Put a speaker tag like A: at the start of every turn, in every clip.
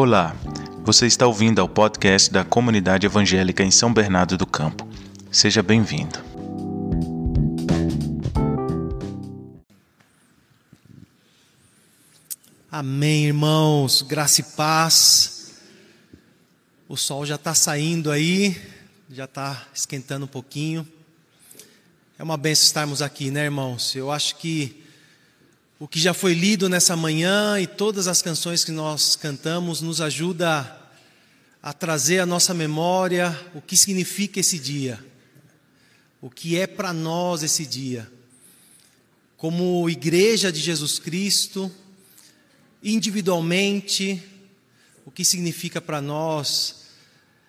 A: Olá, você está ouvindo ao podcast da Comunidade Evangélica em São Bernardo do Campo. Seja bem-vindo.
B: Amém, irmãos, graça e paz. O sol já está saindo aí, já está esquentando um pouquinho. É uma benção estarmos aqui, né, irmãos? Eu acho que o que já foi lido nessa manhã e todas as canções que nós cantamos nos ajuda a trazer à nossa memória o que significa esse dia, o que é para nós esse dia. Como igreja de Jesus Cristo, individualmente, o que significa para nós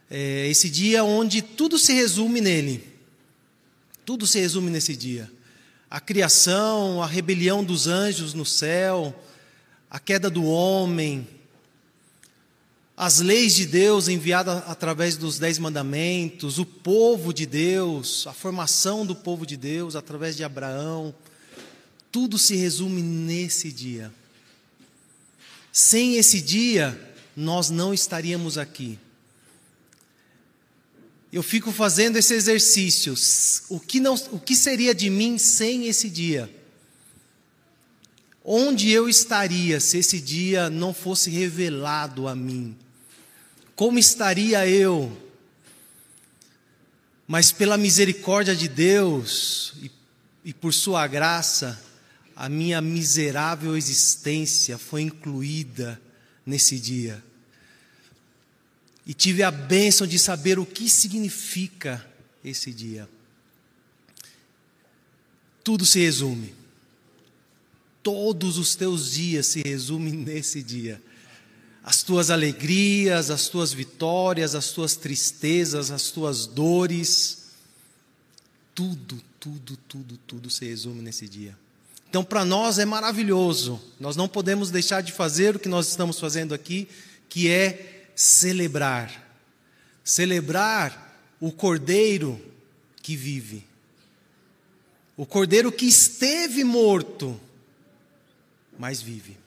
B: é, esse dia onde tudo se resume nele. Tudo se resume nesse dia a criação, a rebelião dos anjos no céu, a queda do homem, as leis de Deus enviadas através dos dez mandamentos, o povo de Deus, a formação do povo de Deus através de Abraão, tudo se resume nesse dia. Sem esse dia, nós não estaríamos aqui eu fico fazendo esse exercício. O que, não, o que seria de mim sem esse dia? Onde eu estaria se esse dia não fosse revelado a mim? Como estaria eu? Mas pela misericórdia de Deus e, e por Sua graça, a minha miserável existência foi incluída nesse dia e tive a bênção de saber o que significa esse dia. Tudo se resume. Todos os teus dias se resumem nesse dia. As tuas alegrias, as tuas vitórias, as tuas tristezas, as tuas dores. Tudo, tudo, tudo, tudo se resume nesse dia. Então, para nós é maravilhoso. Nós não podemos deixar de fazer o que nós estamos fazendo aqui, que é celebrar. Celebrar o cordeiro que vive. O cordeiro que esteve morto, mas vive.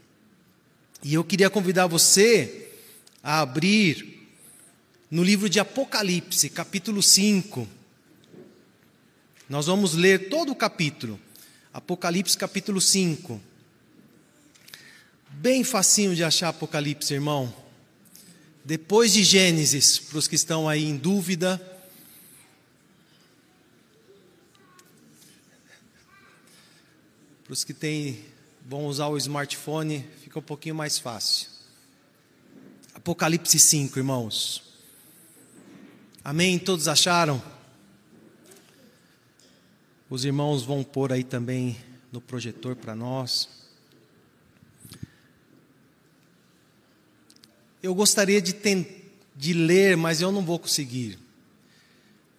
B: E eu queria convidar você a abrir no livro de Apocalipse, capítulo 5. Nós vamos ler todo o capítulo. Apocalipse, capítulo 5. Bem facinho de achar Apocalipse, irmão. Depois de Gênesis, para os que estão aí em dúvida, para os que têm, vão usar o smartphone, fica um pouquinho mais fácil. Apocalipse 5, irmãos. Amém? Todos acharam? Os irmãos vão pôr aí também no projetor para nós. Eu gostaria de, de ler, mas eu não vou conseguir.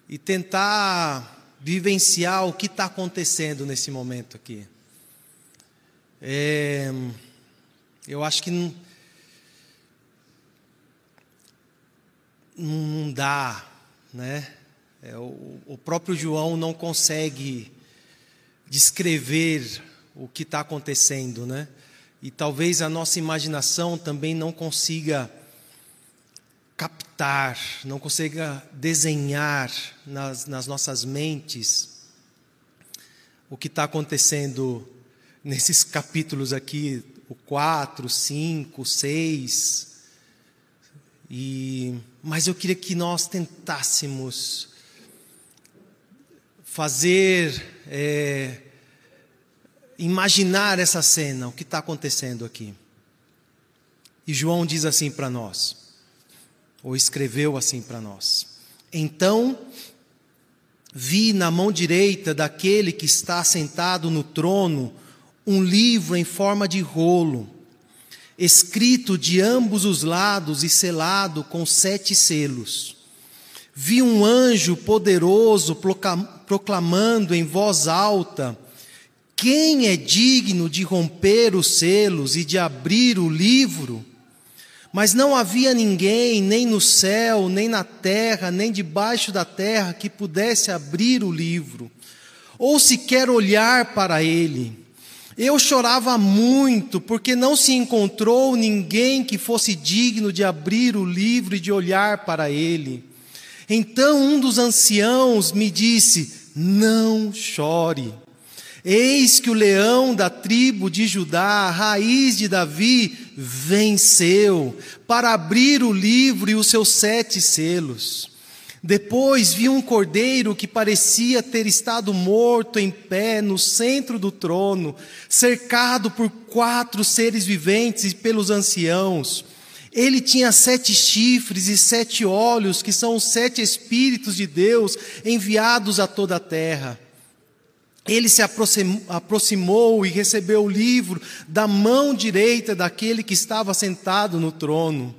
B: E tentar vivenciar o que está acontecendo nesse momento aqui. É, eu acho que não, não dá, né? É, o, o próprio João não consegue descrever o que está acontecendo, né? E talvez a nossa imaginação também não consiga captar, não consiga desenhar nas, nas nossas mentes o que está acontecendo nesses capítulos aqui, o 4, 5, 6. E, mas eu queria que nós tentássemos fazer é, imaginar essa cena, o que está acontecendo aqui. E João diz assim para nós, ou escreveu assim para nós: Então vi na mão direita daquele que está sentado no trono um livro em forma de rolo, escrito de ambos os lados e selado com sete selos. Vi um anjo poderoso proclamando em voz alta: quem é digno de romper os selos e de abrir o livro? Mas não havia ninguém, nem no céu, nem na terra, nem debaixo da terra, que pudesse abrir o livro, ou sequer olhar para ele. Eu chorava muito, porque não se encontrou ninguém que fosse digno de abrir o livro e de olhar para ele. Então um dos anciãos me disse: Não chore. Eis que o leão da tribo de Judá, raiz de Davi, venceu para abrir o livro e os seus sete selos. Depois vi um cordeiro que parecia ter estado morto em pé no centro do trono, cercado por quatro seres viventes e pelos anciãos. Ele tinha sete chifres e sete olhos, que são os sete Espíritos de Deus enviados a toda a terra. Ele se aproximou e recebeu o livro da mão direita daquele que estava sentado no trono.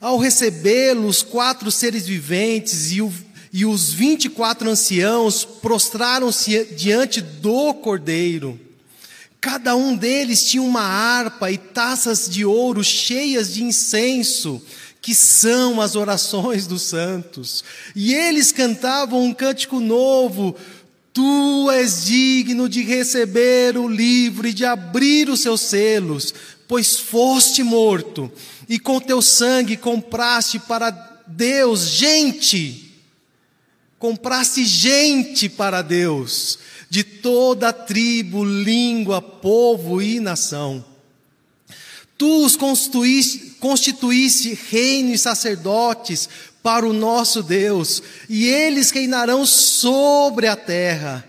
B: Ao recebê-lo, os quatro seres viventes e, o, e os vinte e quatro anciãos prostraram-se diante do cordeiro. Cada um deles tinha uma harpa e taças de ouro cheias de incenso, que são as orações dos santos. E eles cantavam um cântico novo: Tu és digno de receber o livro e de abrir os seus selos, pois foste morto e com teu sangue compraste para Deus gente, compraste gente para Deus, de toda tribo, língua, povo e nação. Tu os constituíste, constituíste reino e sacerdotes para o nosso Deus, e eles reinarão sobre a terra.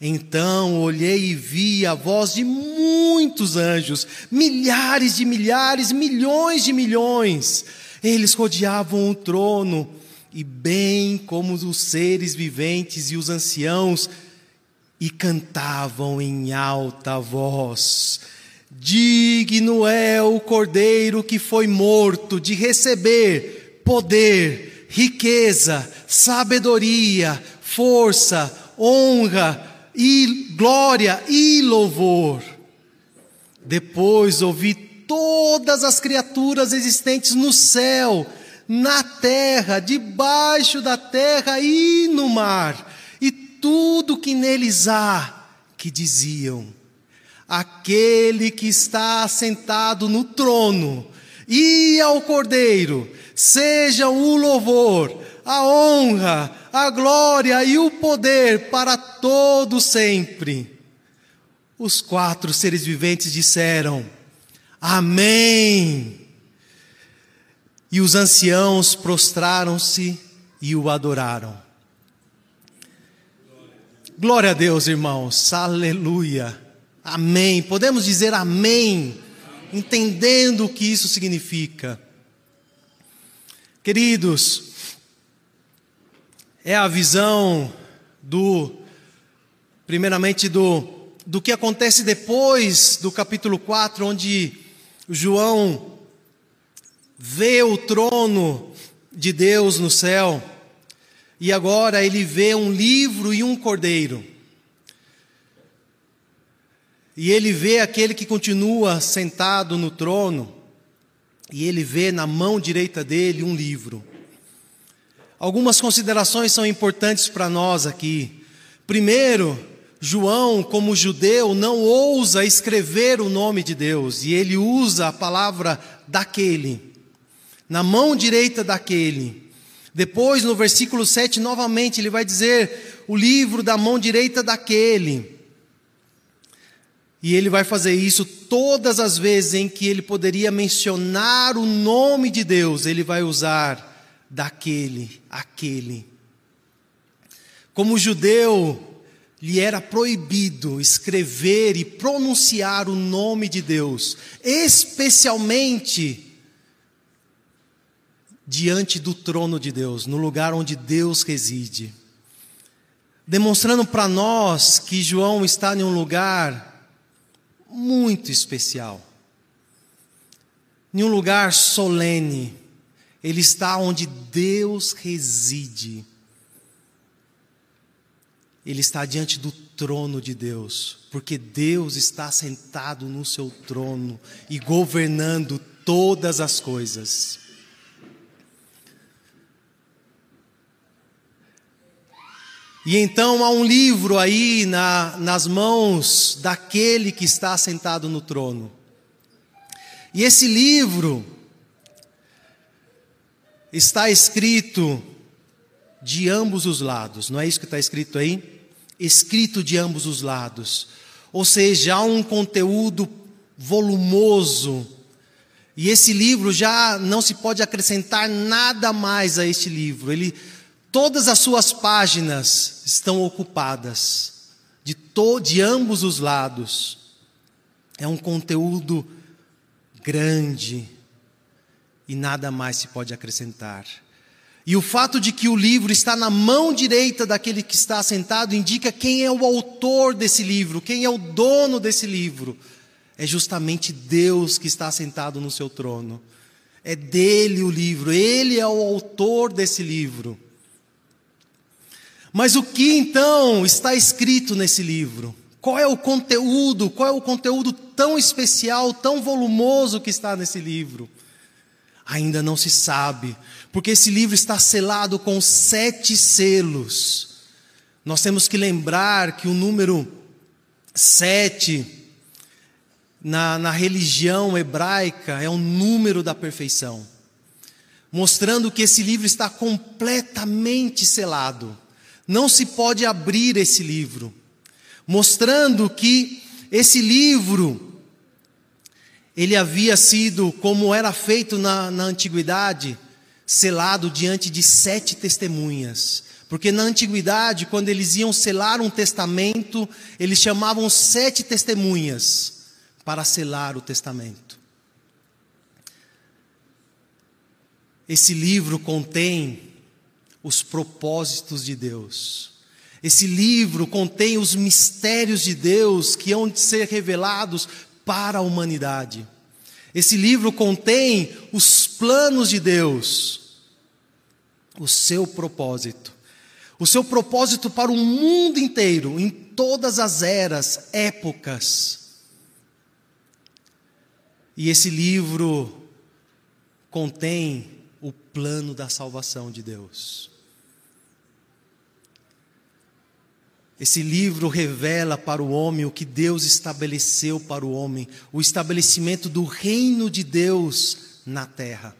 B: Então olhei e vi a voz de muitos anjos, milhares de milhares, milhões de milhões. Eles rodeavam o trono, e bem como os seres viventes e os anciãos, e cantavam em alta voz: Digno é o cordeiro que foi morto de receber poder, riqueza, sabedoria, força, honra, e glória e louvor. Depois ouvi todas as criaturas existentes no céu, na terra, debaixo da terra e no mar, e tudo que neles há, que diziam: Aquele que está sentado no trono e ao Cordeiro, seja o louvor, a honra, a glória e o poder para todo sempre. Os quatro seres viventes disseram: Amém. E os anciãos prostraram-se e o adoraram. Glória a Deus, irmãos. Aleluia. Amém. Podemos dizer amém, entendendo o que isso significa. Queridos, é a visão do, primeiramente, do, do que acontece depois do capítulo 4, onde João vê o trono de Deus no céu, e agora ele vê um livro e um cordeiro. E ele vê aquele que continua sentado no trono, e ele vê na mão direita dele um livro. Algumas considerações são importantes para nós aqui. Primeiro, João, como judeu, não ousa escrever o nome de Deus, e ele usa a palavra daquele, na mão direita daquele. Depois, no versículo 7, novamente, ele vai dizer o livro da mão direita daquele. E ele vai fazer isso todas as vezes em que ele poderia mencionar o nome de Deus, ele vai usar daquele, aquele. Como judeu, lhe era proibido escrever e pronunciar o nome de Deus, especialmente diante do trono de Deus, no lugar onde Deus reside. Demonstrando para nós que João está em um lugar muito especial, em um lugar solene, ele está onde Deus reside. Ele está diante do trono de Deus, porque Deus está sentado no seu trono e governando todas as coisas. E então há um livro aí na, nas mãos daquele que está sentado no trono. E esse livro está escrito de ambos os lados, não é isso que está escrito aí? Escrito de ambos os lados. Ou seja, há um conteúdo volumoso. E esse livro já não se pode acrescentar nada mais a este livro. Ele, todas as suas páginas estão ocupadas de, to, de ambos os lados. É um conteúdo grande e nada mais se pode acrescentar. E o fato de que o livro está na mão direita daquele que está sentado indica quem é o autor desse livro, quem é o dono desse livro. É justamente Deus que está sentado no seu trono. É dele o livro, ele é o autor desse livro. Mas o que então está escrito nesse livro? Qual é o conteúdo? Qual é o conteúdo tão especial, tão volumoso que está nesse livro? Ainda não se sabe, porque esse livro está selado com sete selos. Nós temos que lembrar que o número sete, na, na religião hebraica, é o número da perfeição, mostrando que esse livro está completamente selado. Não se pode abrir esse livro, mostrando que esse livro ele havia sido, como era feito na, na antiguidade, selado diante de sete testemunhas. Porque na antiguidade, quando eles iam selar um testamento, eles chamavam sete testemunhas para selar o testamento. Esse livro contém os propósitos de Deus. Esse livro contém os mistérios de Deus que hão de ser revelados para a humanidade. Esse livro contém os planos de Deus, o seu propósito. O seu propósito para o mundo inteiro, em todas as eras, épocas. E esse livro contém o plano da salvação de Deus. Esse livro revela para o homem o que Deus estabeleceu para o homem, o estabelecimento do reino de Deus na terra.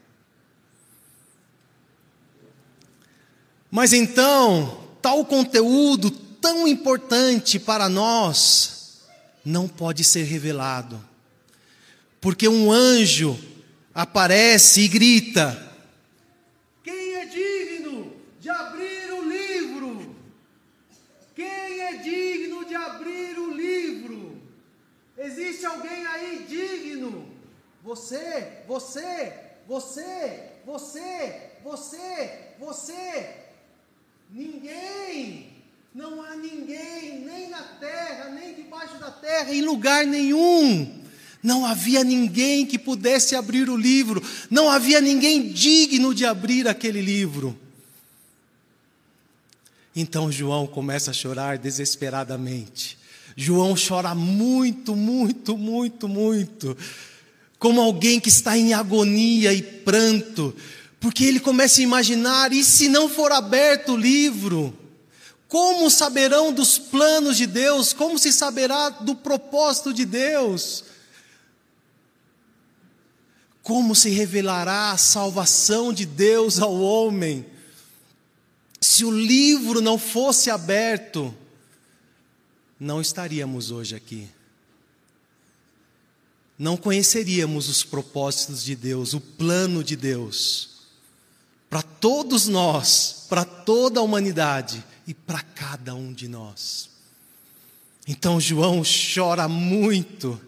B: Mas então, tal conteúdo tão importante para nós não pode ser revelado, porque um anjo aparece e grita: Existe alguém aí digno? Você, você, você, você, você, você. Ninguém. Não há ninguém, nem na terra, nem debaixo da terra, em lugar nenhum. Não havia ninguém que pudesse abrir o livro, não havia ninguém digno de abrir aquele livro. Então João começa a chorar desesperadamente. João chora muito, muito, muito, muito, como alguém que está em agonia e pranto, porque ele começa a imaginar: e se não for aberto o livro? Como saberão dos planos de Deus? Como se saberá do propósito de Deus? Como se revelará a salvação de Deus ao homem? Se o livro não fosse aberto, não estaríamos hoje aqui. Não conheceríamos os propósitos de Deus, o plano de Deus, para todos nós, para toda a humanidade e para cada um de nós. Então João chora muito,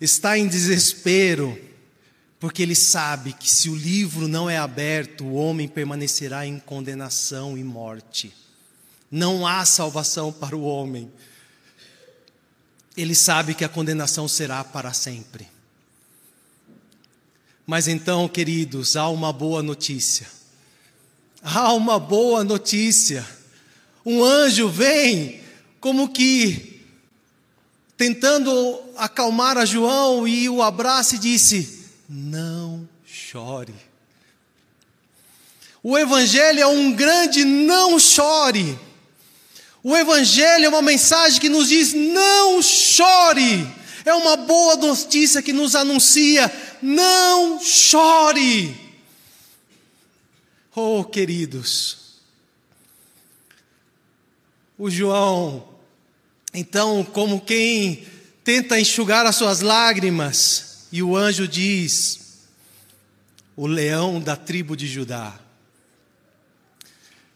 B: está em desespero, porque ele sabe que se o livro não é aberto, o homem permanecerá em condenação e morte. Não há salvação para o homem ele sabe que a condenação será para sempre. Mas então, queridos, há uma boa notícia. Há uma boa notícia. Um anjo vem, como que tentando acalmar a João e o abraça e disse: Não chore. O Evangelho é um grande não chore. O Evangelho é uma mensagem que nos diz: não chore. É uma boa notícia que nos anuncia: não chore. Oh, queridos, o João, então, como quem tenta enxugar as suas lágrimas, e o anjo diz: o leão da tribo de Judá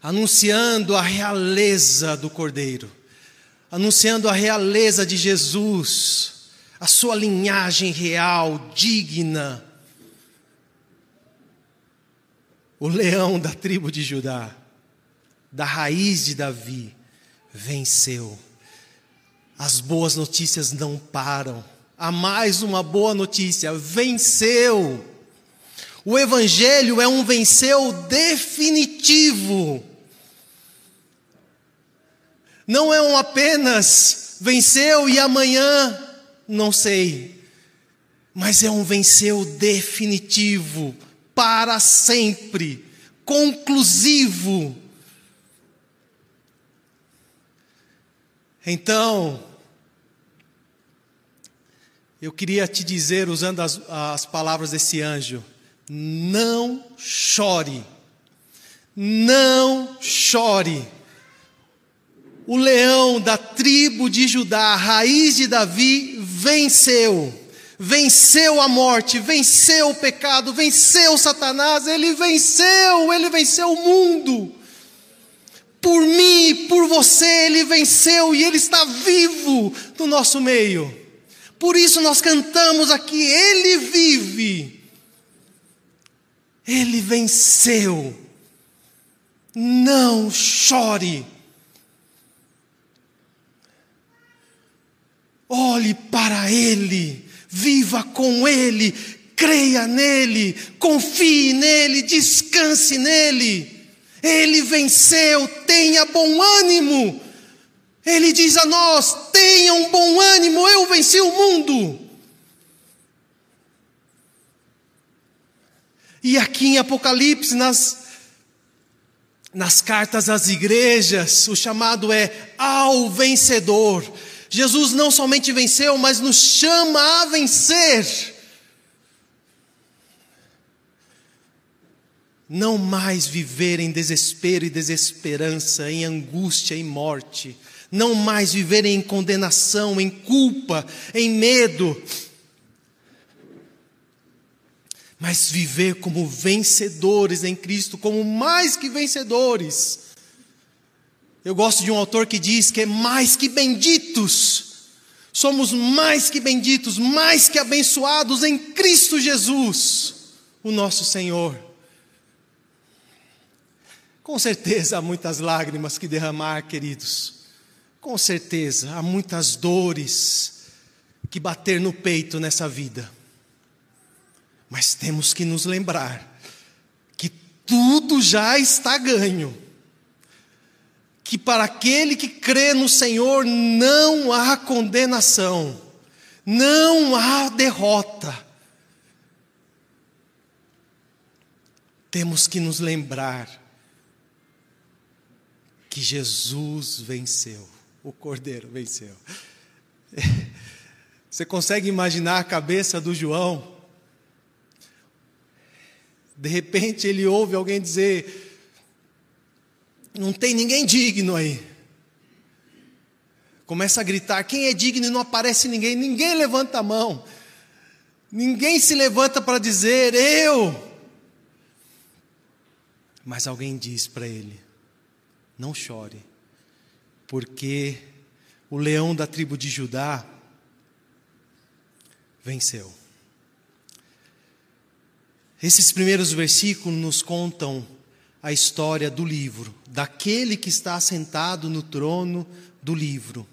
B: anunciando a realeza do Cordeiro, anunciando a realeza de Jesus, a sua linhagem real, digna. O leão da tribo de Judá, da raiz de Davi, venceu. As boas notícias não param. Há mais uma boa notícia: venceu. O Evangelho é um venceu definitivo. Não é um apenas venceu e amanhã não sei, mas é um venceu definitivo, para sempre, conclusivo. Então, eu queria te dizer, usando as, as palavras desse anjo, não chore, não chore o leão da tribo de Judá, a raiz de Davi, venceu. Venceu a morte, venceu o pecado, venceu Satanás, ele venceu, ele venceu o mundo. Por mim, por você, ele venceu e ele está vivo no nosso meio. Por isso nós cantamos aqui: Ele vive, Ele venceu. Não chore Olhe para Ele, viva com Ele, creia nele, confie nele, descanse nele. Ele venceu, tenha bom ânimo. Ele diz a nós: tenha um bom ânimo, eu venci o mundo. E aqui em Apocalipse, nas, nas cartas às igrejas, o chamado é ao vencedor. Jesus não somente venceu, mas nos chama a vencer. Não mais viver em desespero e desesperança, em angústia e morte. Não mais viver em condenação, em culpa, em medo. Mas viver como vencedores em Cristo, como mais que vencedores eu gosto de um autor que diz que é mais que benditos, somos mais que benditos, mais que abençoados em Cristo Jesus, o nosso Senhor. Com certeza há muitas lágrimas que derramar, queridos. Com certeza há muitas dores que bater no peito nessa vida. Mas temos que nos lembrar que tudo já está ganho que para aquele que crê no Senhor não há condenação, não há derrota. Temos que nos lembrar que Jesus venceu, o Cordeiro venceu. Você consegue imaginar a cabeça do João? De repente ele ouve alguém dizer: não tem ninguém digno aí. Começa a gritar: quem é digno e não aparece ninguém? Ninguém levanta a mão. Ninguém se levanta para dizer eu. Mas alguém diz para ele: não chore, porque o leão da tribo de Judá venceu. Esses primeiros versículos nos contam a história do livro, daquele que está sentado no trono do livro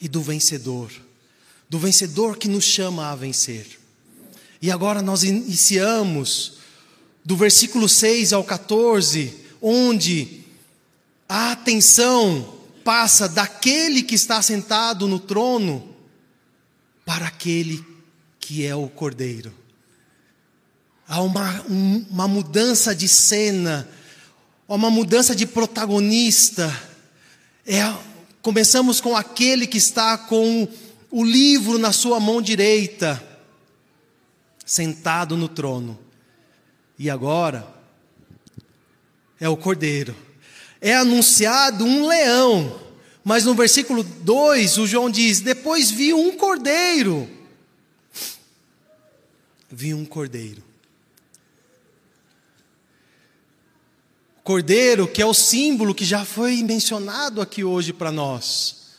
B: e do vencedor, do vencedor que nos chama a vencer. E agora nós iniciamos do versículo 6 ao 14, onde a atenção passa daquele que está sentado no trono para aquele que é o cordeiro. Há uma, uma mudança de cena, uma mudança de protagonista. É, começamos com aquele que está com o livro na sua mão direita, sentado no trono. E agora é o cordeiro. É anunciado um leão, mas no versículo 2 o João diz: Depois vi um cordeiro. Vi um cordeiro. Cordeiro, que é o símbolo que já foi mencionado aqui hoje para nós.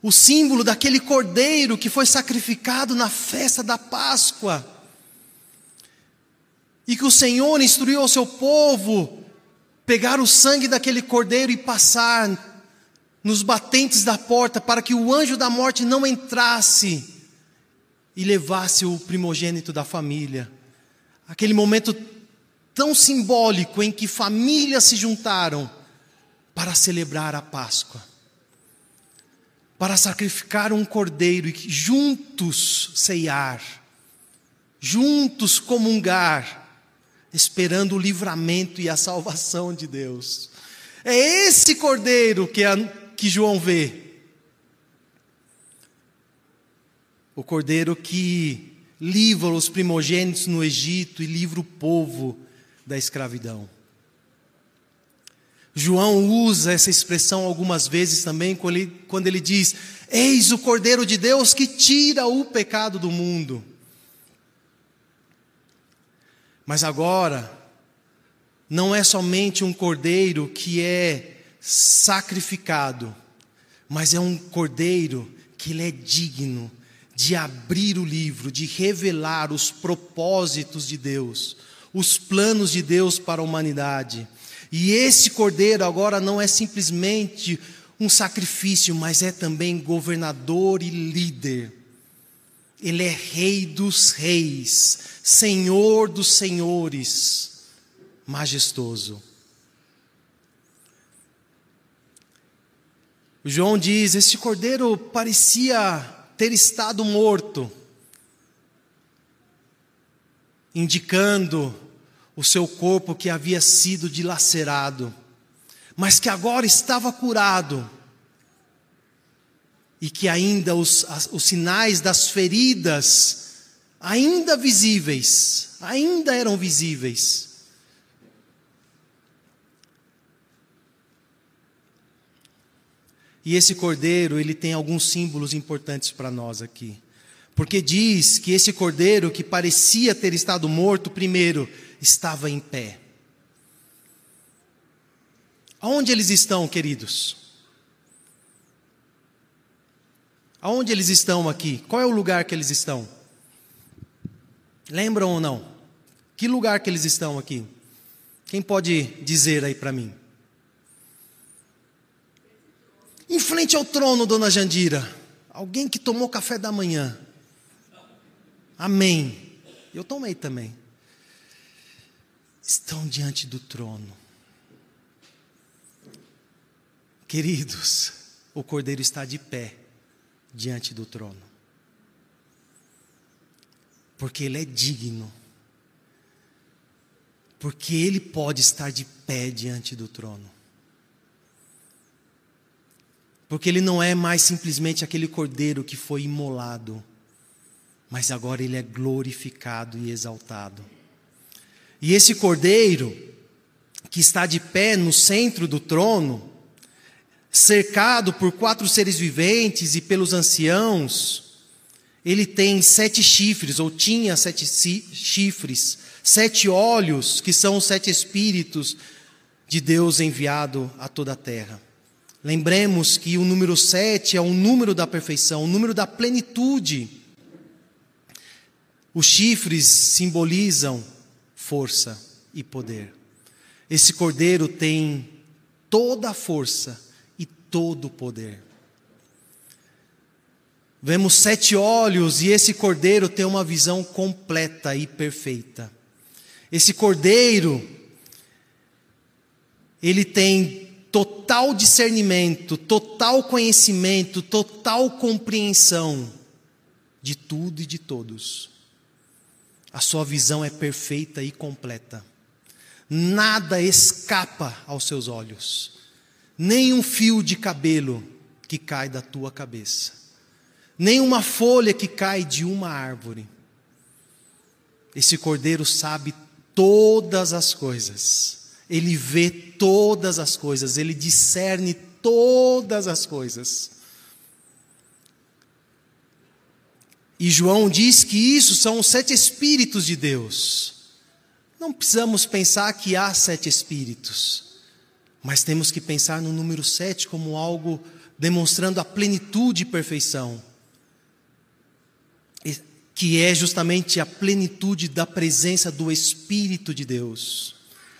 B: O símbolo daquele cordeiro que foi sacrificado na festa da Páscoa. E que o Senhor instruiu ao seu povo pegar o sangue daquele cordeiro e passar nos batentes da porta para que o anjo da morte não entrasse e levasse o primogênito da família. Aquele momento tão simbólico em que famílias se juntaram para celebrar a Páscoa, para sacrificar um cordeiro e juntos ceiar, juntos comungar, esperando o livramento e a salvação de Deus. É esse cordeiro que, a, que João vê. O cordeiro que livra os primogênitos no Egito e livra o povo da escravidão. João usa essa expressão algumas vezes também, quando ele, quando ele diz: Eis o Cordeiro de Deus que tira o pecado do mundo. Mas agora, não é somente um cordeiro que é sacrificado, mas é um cordeiro que ele é digno de abrir o livro, de revelar os propósitos de Deus, os planos de Deus para a humanidade. E esse cordeiro agora não é simplesmente um sacrifício, mas é também governador e líder. Ele é Rei dos Reis, Senhor dos Senhores, majestoso. João diz: Este cordeiro parecia ter estado morto indicando o seu corpo que havia sido dilacerado, mas que agora estava curado, e que ainda os, os sinais das feridas, ainda visíveis, ainda eram visíveis. E esse cordeiro, ele tem alguns símbolos importantes para nós aqui. Porque diz que esse cordeiro que parecia ter estado morto primeiro, estava em pé. Aonde eles estão, queridos? Aonde eles estão aqui? Qual é o lugar que eles estão? Lembram ou não? Que lugar que eles estão aqui? Quem pode dizer aí para mim? Em frente ao trono, dona Jandira. Alguém que tomou café da manhã. Amém. Eu tomei também. Estão diante do trono. Queridos, o cordeiro está de pé diante do trono. Porque ele é digno. Porque ele pode estar de pé diante do trono. Porque ele não é mais simplesmente aquele cordeiro que foi imolado mas agora ele é glorificado e exaltado. E esse cordeiro, que está de pé no centro do trono, cercado por quatro seres viventes e pelos anciãos, ele tem sete chifres, ou tinha sete chifres, sete olhos, que são os sete espíritos de Deus enviado a toda a terra. Lembremos que o número sete é o número da perfeição, o número da plenitude. Os chifres simbolizam força e poder. Esse cordeiro tem toda a força e todo o poder. Vemos sete olhos e esse cordeiro tem uma visão completa e perfeita. Esse cordeiro, ele tem total discernimento, total conhecimento, total compreensão de tudo e de todos. A sua visão é perfeita e completa. Nada escapa aos seus olhos. nem um fio de cabelo que cai da tua cabeça, nem uma folha que cai de uma árvore. Esse cordeiro sabe todas as coisas, ele vê todas as coisas, ele discerne todas as coisas. E João diz que isso são os sete Espíritos de Deus. Não precisamos pensar que há sete Espíritos, mas temos que pensar no número sete como algo demonstrando a plenitude e perfeição, que é justamente a plenitude da presença do Espírito de Deus,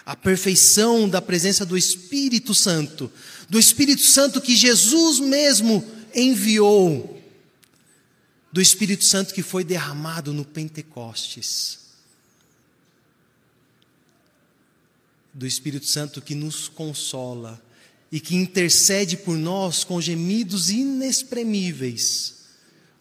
B: a perfeição da presença do Espírito Santo, do Espírito Santo que Jesus mesmo enviou do Espírito Santo que foi derramado no Pentecostes. Do Espírito Santo que nos consola e que intercede por nós com gemidos inexprimíveis.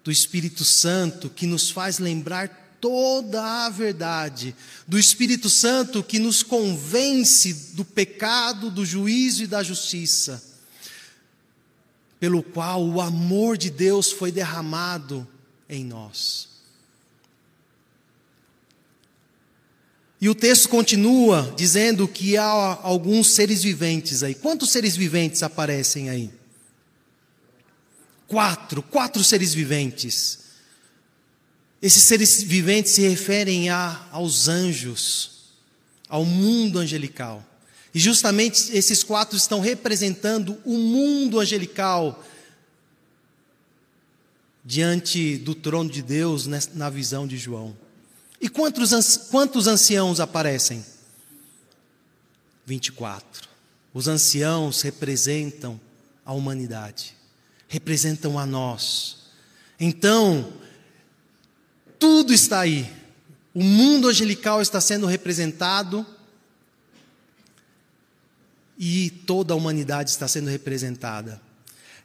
B: Do Espírito Santo que nos faz lembrar toda a verdade. Do Espírito Santo que nos convence do pecado, do juízo e da justiça. Pelo qual o amor de Deus foi derramado em nós. E o texto continua dizendo que há alguns seres viventes aí. Quantos seres viventes aparecem aí? Quatro, quatro seres viventes. Esses seres viventes se referem a, aos anjos, ao mundo angelical. E justamente esses quatro estão representando o mundo angelical diante do trono de Deus na visão de João. E quantos, quantos anciãos aparecem? 24. Os anciãos representam a humanidade, representam a nós. Então, tudo está aí. O mundo angelical está sendo representado e toda a humanidade está sendo representada.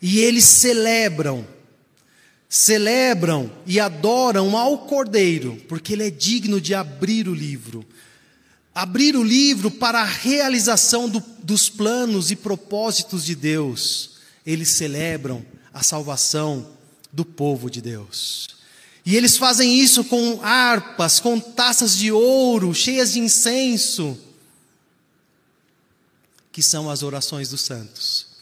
B: E eles celebram celebram e adoram ao Cordeiro, porque ele é digno de abrir o livro. Abrir o livro para a realização do, dos planos e propósitos de Deus. Eles celebram a salvação do povo de Deus. E eles fazem isso com harpas, com taças de ouro, cheias de incenso, que são as orações dos santos.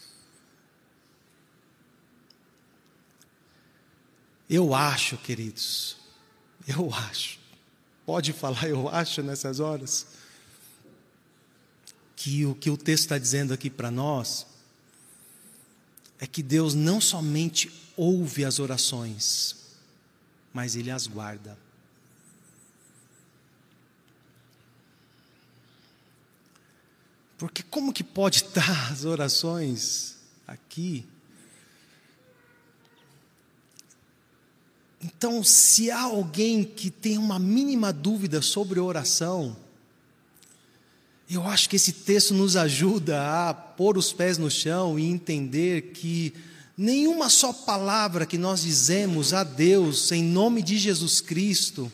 B: Eu acho, queridos, eu acho, pode falar eu acho nessas horas, que o que o texto está dizendo aqui para nós é que Deus não somente ouve as orações, mas Ele as guarda. Porque como que pode estar as orações aqui Então, se há alguém que tem uma mínima dúvida sobre oração, eu acho que esse texto nos ajuda a pôr os pés no chão e entender que nenhuma só palavra que nós dizemos a Deus em nome de Jesus Cristo,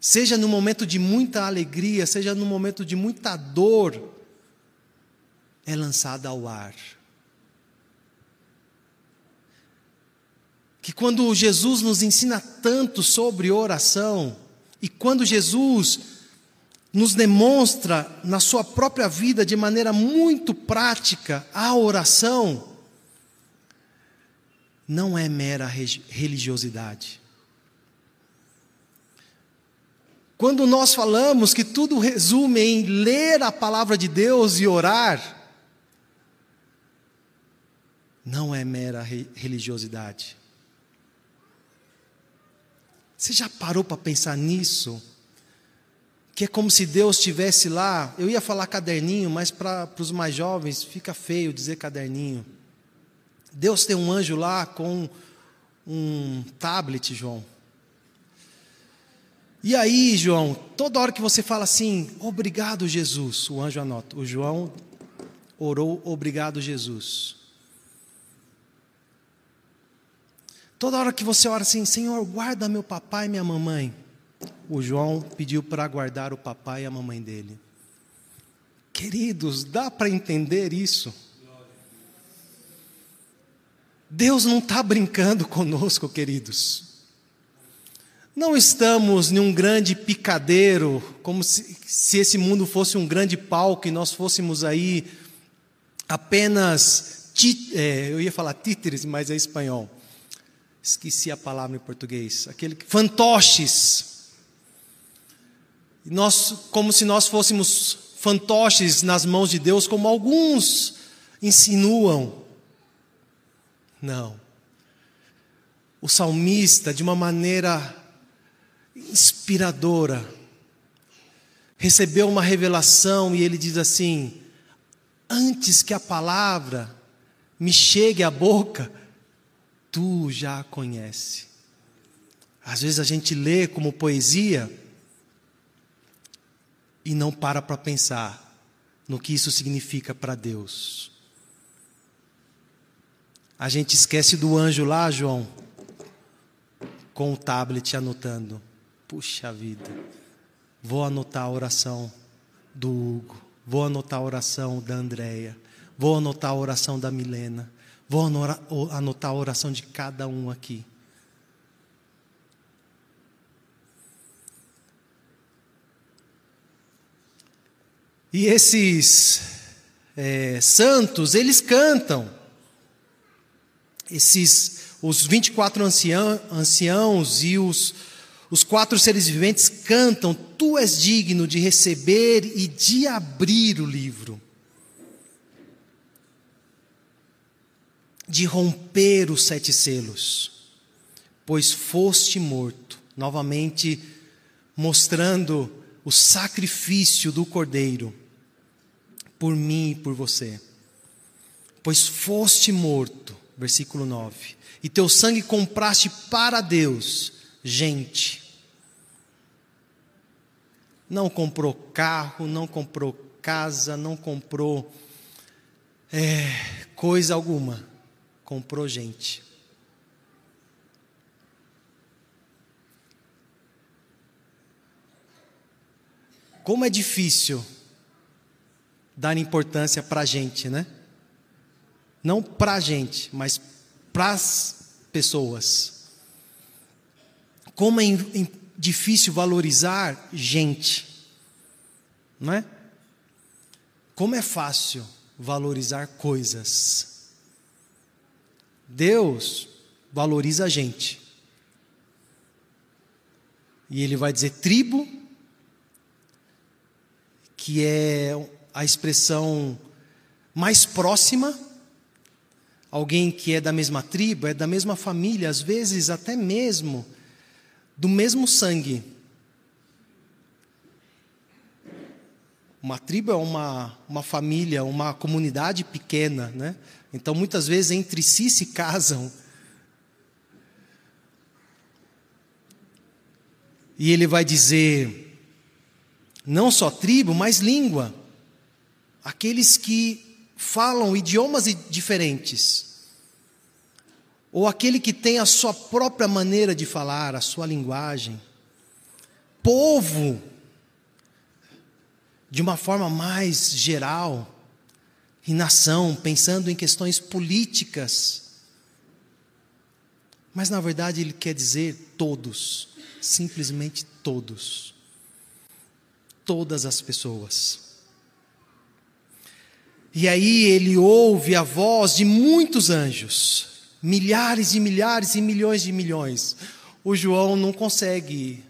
B: seja no momento de muita alegria, seja no momento de muita dor, é lançada ao ar. Que quando Jesus nos ensina tanto sobre oração, e quando Jesus nos demonstra na sua própria vida de maneira muito prática a oração, não é mera religiosidade. Quando nós falamos que tudo resume em ler a palavra de Deus e orar, não é mera religiosidade. Você já parou para pensar nisso? Que é como se Deus estivesse lá. Eu ia falar caderninho, mas para os mais jovens fica feio dizer caderninho. Deus tem um anjo lá com um tablet, João. E aí, João, toda hora que você fala assim, obrigado, Jesus, o anjo anota. O João orou, obrigado, Jesus. Toda hora que você ora assim, Senhor, guarda meu papai e minha mamãe. O João pediu para guardar o papai e a mamãe dele. Queridos, dá para entender isso? Deus não está brincando conosco, queridos. Não estamos em um grande picadeiro, como se, se esse mundo fosse um grande palco e nós fôssemos aí apenas, é, eu ia falar títeres, mas é espanhol. Esqueci a palavra em português. Aquele fantoches. Nós, como se nós fôssemos fantoches nas mãos de Deus, como alguns insinuam. Não. O salmista, de uma maneira inspiradora, recebeu uma revelação e ele diz assim: Antes que a palavra me chegue à boca, tu já a conhece. Às vezes a gente lê como poesia e não para para pensar no que isso significa para Deus. A gente esquece do anjo lá, João, com o tablet anotando. Puxa vida, vou anotar a oração do Hugo, vou anotar a oração da Andréia, vou anotar a oração da Milena, vou anotar a oração de cada um aqui. E esses é, santos, eles cantam. Esses, os 24 ancião, anciãos e os, os quatro seres viventes cantam: Tu és digno de receber e de abrir o livro, de romper os sete selos, pois foste morto. Novamente mostrando o sacrifício do cordeiro por mim e por você. Pois foste morto, versículo 9, e teu sangue compraste para Deus gente. Não comprou carro, não comprou casa, não comprou é, coisa alguma, comprou gente. Como é difícil dar importância para a gente, né? Não para a gente, mas para as pessoas. Como é difícil valorizar gente, não é? Como é fácil valorizar coisas. Deus valoriza a gente. E ele vai dizer tribo, que é a expressão mais próxima, alguém que é da mesma tribo, é da mesma família, às vezes até mesmo do mesmo sangue. Uma tribo é uma, uma família, uma comunidade pequena, né? Então muitas vezes entre si se casam. E ele vai dizer, não só tribo, mas língua aqueles que falam idiomas diferentes, ou aquele que tem a sua própria maneira de falar, a sua linguagem, povo, de uma forma mais geral, e nação, pensando em questões políticas. Mas na verdade ele quer dizer todos, simplesmente todos. Todas as pessoas. E aí ele ouve a voz de muitos anjos, milhares e milhares e milhões de milhões. O João não consegue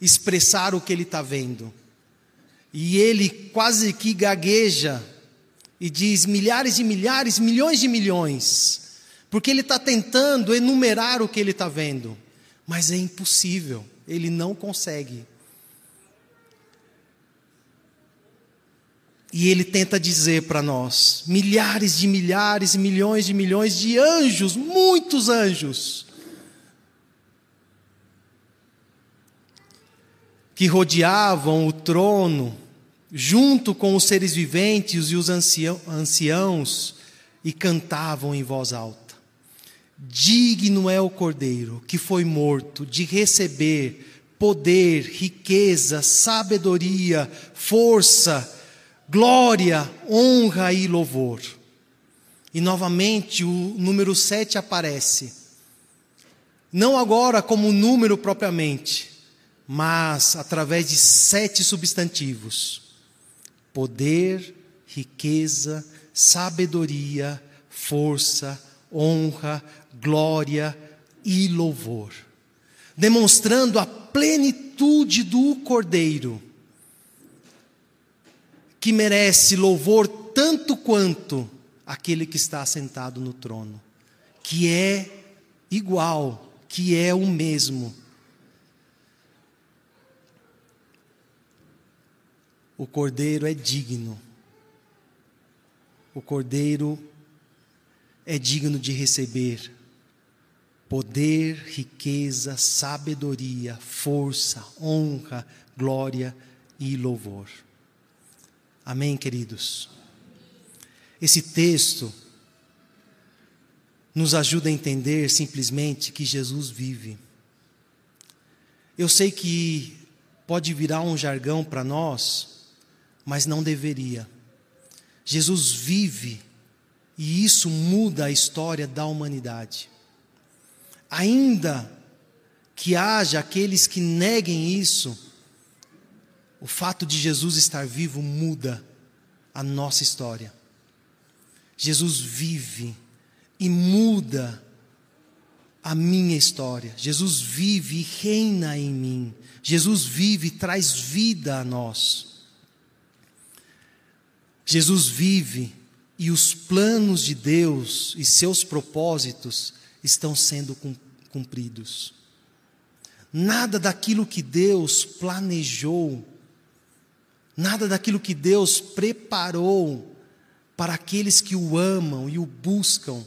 B: expressar o que ele está vendo. E ele quase que gagueja e diz milhares e milhares, milhões de milhões, porque ele está tentando enumerar o que ele está vendo, mas é impossível, ele não consegue. E ele tenta dizer para nós: milhares de milhares, milhões de milhões de anjos, muitos anjos, que rodeavam o trono, junto com os seres viventes e os anciãos, e cantavam em voz alta: Digno é o cordeiro que foi morto de receber poder, riqueza, sabedoria, força, glória, honra e louvor. E novamente o número sete aparece. Não agora como número propriamente, mas através de sete substantivos: poder, riqueza, sabedoria, força, honra, glória e louvor, demonstrando a plenitude do Cordeiro, que merece louvor tanto quanto aquele que está assentado no trono, que é igual, que é o mesmo. O Cordeiro é digno. O Cordeiro é digno de receber poder, riqueza, sabedoria, força, honra, glória e louvor. Amém, queridos? Esse texto nos ajuda a entender simplesmente que Jesus vive. Eu sei que pode virar um jargão para nós, mas não deveria. Jesus vive e isso muda a história da humanidade. Ainda que haja aqueles que neguem isso, o fato de Jesus estar vivo muda a nossa história. Jesus vive e muda a minha história. Jesus vive e reina em mim. Jesus vive e traz vida a nós. Jesus vive e os planos de Deus e seus propósitos estão sendo cumpridos. Nada daquilo que Deus planejou, nada daquilo que Deus preparou para aqueles que o amam e o buscam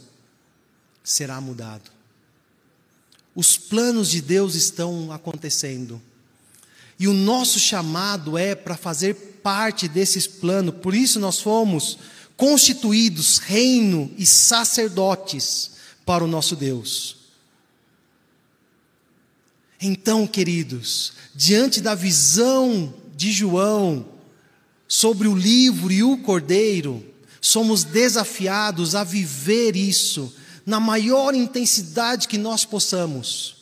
B: será mudado. Os planos de Deus estão acontecendo. E o nosso chamado é para fazer parte desses planos. Por isso nós fomos constituídos reino e sacerdotes para o nosso Deus. Então, queridos, diante da visão de João sobre o livro e o cordeiro, somos desafiados a viver isso na maior intensidade que nós possamos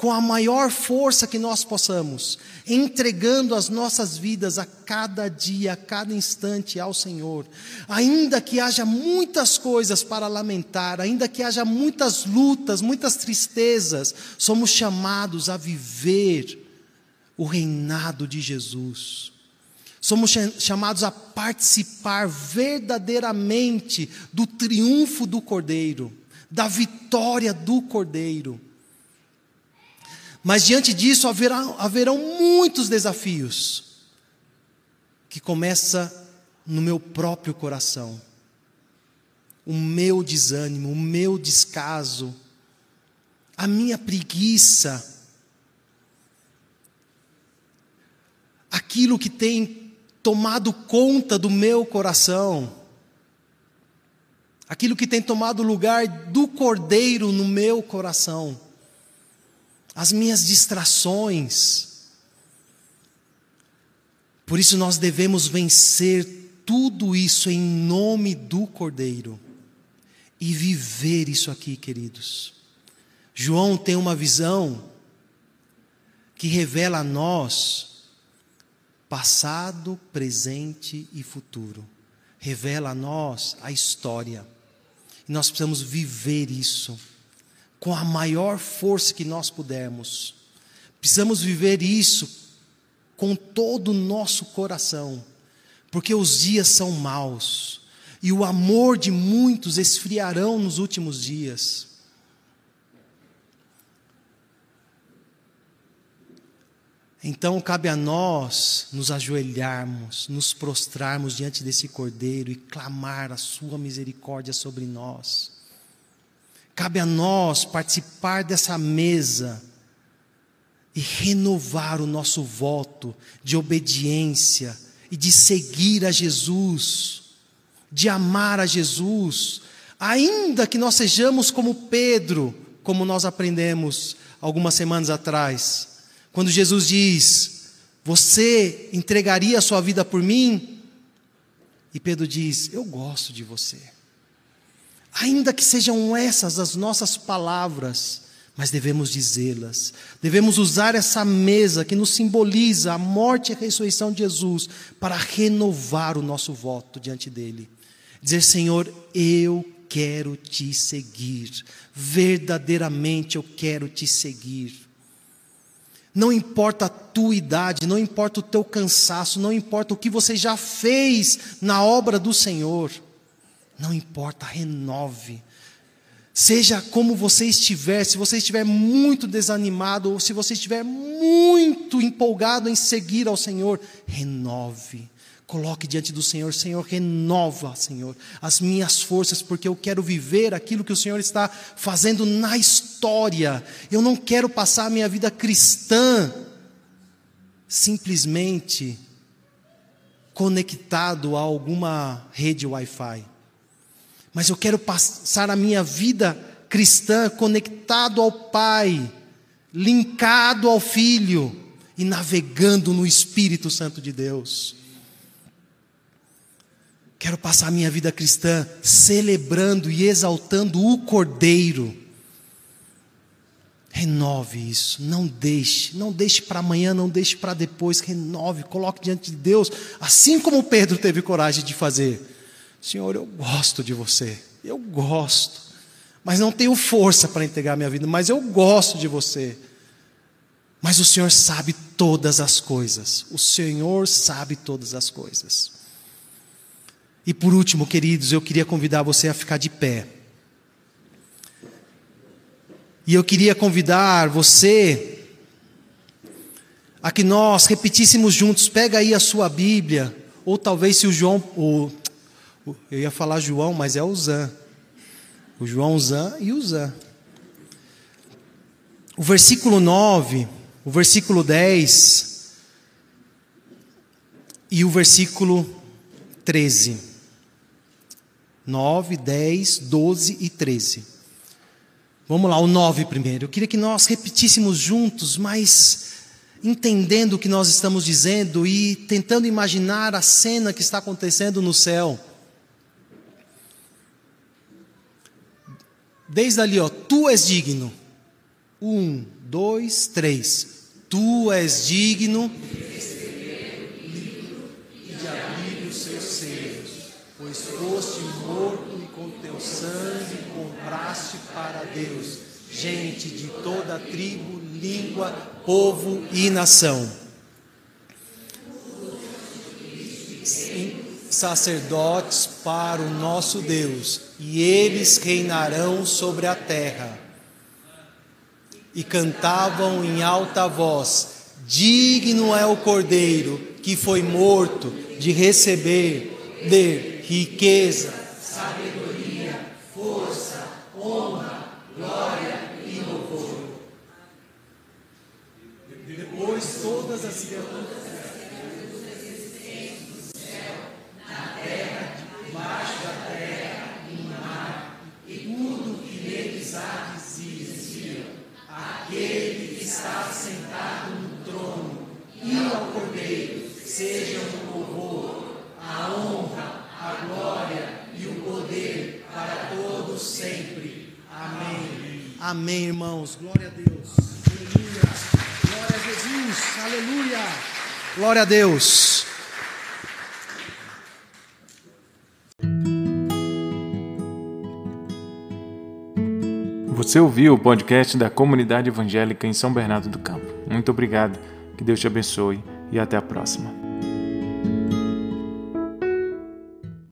B: com a maior força que nós possamos, entregando as nossas vidas a cada dia, a cada instante ao Senhor. Ainda que haja muitas coisas para lamentar, ainda que haja muitas lutas, muitas tristezas, somos chamados a viver o reinado de Jesus. Somos chamados a participar verdadeiramente do triunfo do Cordeiro, da vitória do Cordeiro. Mas diante disso haverá, haverão muitos desafios, que começa no meu próprio coração. O meu desânimo, o meu descaso, a minha preguiça, aquilo que tem tomado conta do meu coração, aquilo que tem tomado lugar do cordeiro no meu coração as minhas distrações. Por isso nós devemos vencer tudo isso em nome do Cordeiro e viver isso aqui, queridos. João tem uma visão que revela a nós passado, presente e futuro. Revela a nós a história. E nós precisamos viver isso com a maior força que nós pudermos. Precisamos viver isso com todo o nosso coração, porque os dias são maus e o amor de muitos esfriarão nos últimos dias. Então cabe a nós nos ajoelharmos, nos prostrarmos diante desse Cordeiro e clamar a Sua misericórdia sobre nós. Cabe a nós participar dessa mesa e renovar o nosso voto de obediência e de seguir a Jesus, de amar a Jesus, ainda que nós sejamos como Pedro, como nós aprendemos algumas semanas atrás, quando Jesus diz: Você entregaria a sua vida por mim? E Pedro diz: Eu gosto de você. Ainda que sejam essas as nossas palavras, mas devemos dizê-las. Devemos usar essa mesa que nos simboliza a morte e a ressurreição de Jesus para renovar o nosso voto diante dele. Dizer, Senhor, eu quero te seguir. Verdadeiramente eu quero te seguir. Não importa a tua idade, não importa o teu cansaço, não importa o que você já fez na obra do Senhor. Não importa, renove. Seja como você estiver, se você estiver muito desanimado ou se você estiver muito empolgado em seguir ao Senhor, renove. Coloque diante do Senhor, Senhor, renova, Senhor, as minhas forças, porque eu quero viver aquilo que o Senhor está fazendo na história. Eu não quero passar a minha vida cristã simplesmente conectado a alguma rede Wi-Fi. Mas eu quero passar a minha vida cristã conectado ao Pai, linkado ao Filho e navegando no Espírito Santo de Deus. Quero passar a minha vida cristã celebrando e exaltando o Cordeiro. Renove isso, não deixe, não deixe para amanhã, não deixe para depois, renove, coloque diante de Deus, assim como Pedro teve coragem de fazer. Senhor, eu gosto de você, eu gosto, mas não tenho força para entregar minha vida, mas eu gosto de você. Mas o Senhor sabe todas as coisas, o Senhor sabe todas as coisas. E por último, queridos, eu queria convidar você a ficar de pé. E eu queria convidar você a que nós repetíssemos juntos. Pega aí a sua Bíblia, ou talvez se o João, eu ia falar João, mas é o Zan. O João Zan e o Zan. O versículo 9, o versículo 10 e o versículo 13. 9, 10, 12 e 13. Vamos lá, o 9 primeiro. Eu queria que nós repetíssemos juntos, mas entendendo o que nós estamos dizendo e tentando imaginar a cena que está acontecendo no céu. Desde ali, ó, tu és digno. Um, dois, três. Tu és digno pois foste morto e com teu sangue compraste para Deus gente de toda tribo, língua, povo e nação. Sim, sacerdotes para o nosso Deus, e eles reinarão sobre a terra. E cantavam em alta voz: Digno é o Cordeiro que foi morto de receber de riqueza, sabedoria, força, honra, glória e louvor. Depois todas as criaturas do céu, na terra, debaixo da terra e no mar, e tudo que neles há de se existir, aquele que está sentado no trono e ao Cordeiro, sejam o louvor, a honra, a glória e o poder para todos sempre. Amém. Irmãos. Glória a Deus. Aleluia. Glória a Jesus. Aleluia. Glória a Deus.
A: Você ouviu o podcast da Comunidade Evangélica em São Bernardo do Campo. Muito obrigado. Que Deus te abençoe e até a próxima.